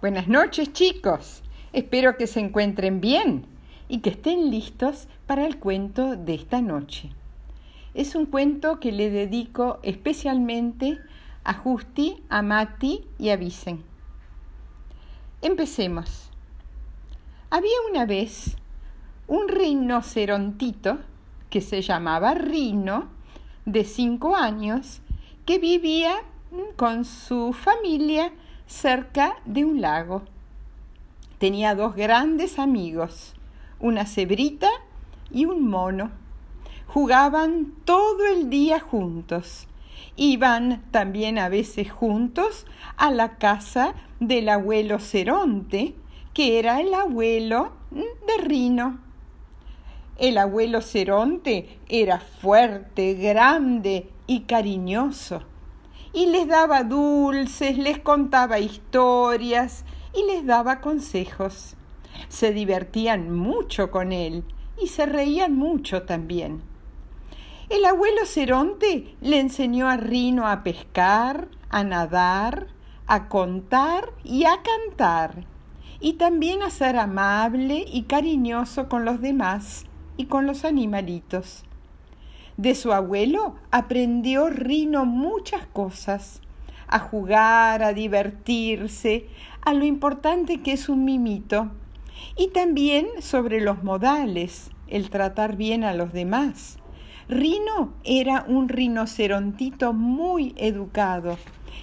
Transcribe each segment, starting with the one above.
Buenas noches chicos. Espero que se encuentren bien y que estén listos para el cuento de esta noche. Es un cuento que le dedico especialmente a Justi, a Mati y a Vicen. Empecemos. Había una vez un rinocerontito que se llamaba Rino, de cinco años, que vivía con su familia cerca de un lago. Tenía dos grandes amigos, una cebrita y un mono. Jugaban todo el día juntos. Iban también a veces juntos a la casa del abuelo Ceronte, que era el abuelo de Rino. El abuelo Ceronte era fuerte, grande y cariñoso y les daba dulces, les contaba historias y les daba consejos. Se divertían mucho con él y se reían mucho también. El abuelo Ceronte le enseñó a Rino a pescar, a nadar, a contar y a cantar, y también a ser amable y cariñoso con los demás y con los animalitos. De su abuelo aprendió Rino muchas cosas, a jugar, a divertirse, a lo importante que es un mimito, y también sobre los modales, el tratar bien a los demás. Rino era un rinocerontito muy educado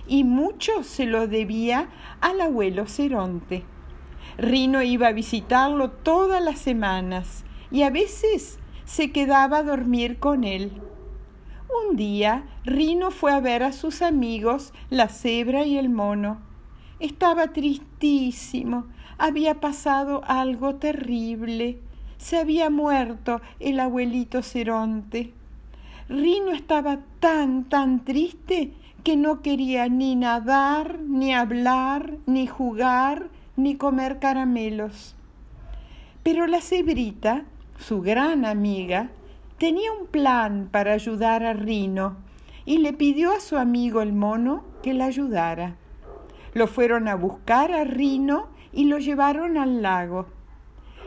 y mucho se lo debía al abuelo Ceronte. Rino iba a visitarlo todas las semanas y a veces se quedaba a dormir con él. Un día Rino fue a ver a sus amigos, la cebra y el mono. Estaba tristísimo, había pasado algo terrible. Se había muerto el abuelito Ceronte. Rino estaba tan, tan triste que no quería ni nadar, ni hablar, ni jugar, ni comer caramelos. Pero la cebrita su gran amiga, tenía un plan para ayudar a Rino y le pidió a su amigo el mono que la ayudara. Lo fueron a buscar a Rino y lo llevaron al lago.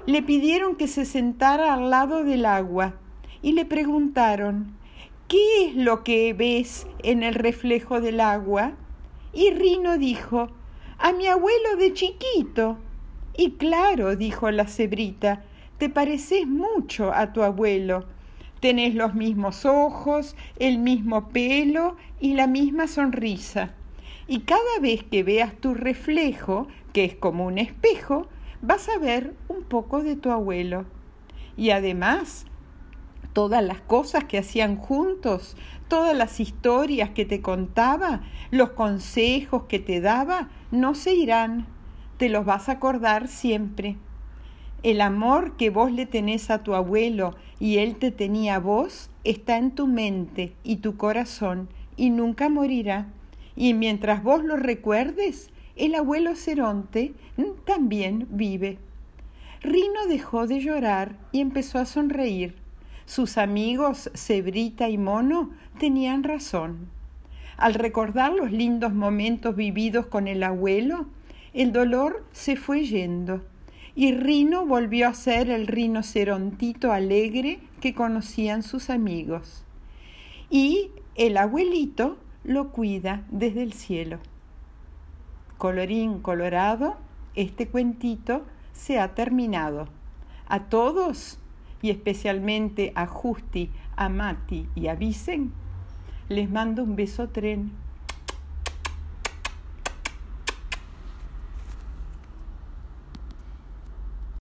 Le pidieron que se sentara al lado del agua y le preguntaron ¿Qué es lo que ves en el reflejo del agua? Y Rino dijo A mi abuelo de chiquito. Y claro, dijo la cebrita, te pareces mucho a tu abuelo. Tenés los mismos ojos, el mismo pelo y la misma sonrisa. Y cada vez que veas tu reflejo, que es como un espejo, vas a ver un poco de tu abuelo. Y además, todas las cosas que hacían juntos, todas las historias que te contaba, los consejos que te daba, no se irán. Te los vas a acordar siempre. El amor que vos le tenés a tu abuelo y él te tenía a vos está en tu mente y tu corazón y nunca morirá. Y mientras vos lo recuerdes, el abuelo Ceronte también vive. Rino dejó de llorar y empezó a sonreír. Sus amigos Cebrita y Mono tenían razón. Al recordar los lindos momentos vividos con el abuelo, el dolor se fue yendo y Rino volvió a ser el rinocerontito alegre que conocían sus amigos. Y el abuelito lo cuida desde el cielo. Colorín colorado, este cuentito se ha terminado. A todos, y especialmente a Justi, a Mati y a Vicen, les mando un beso tren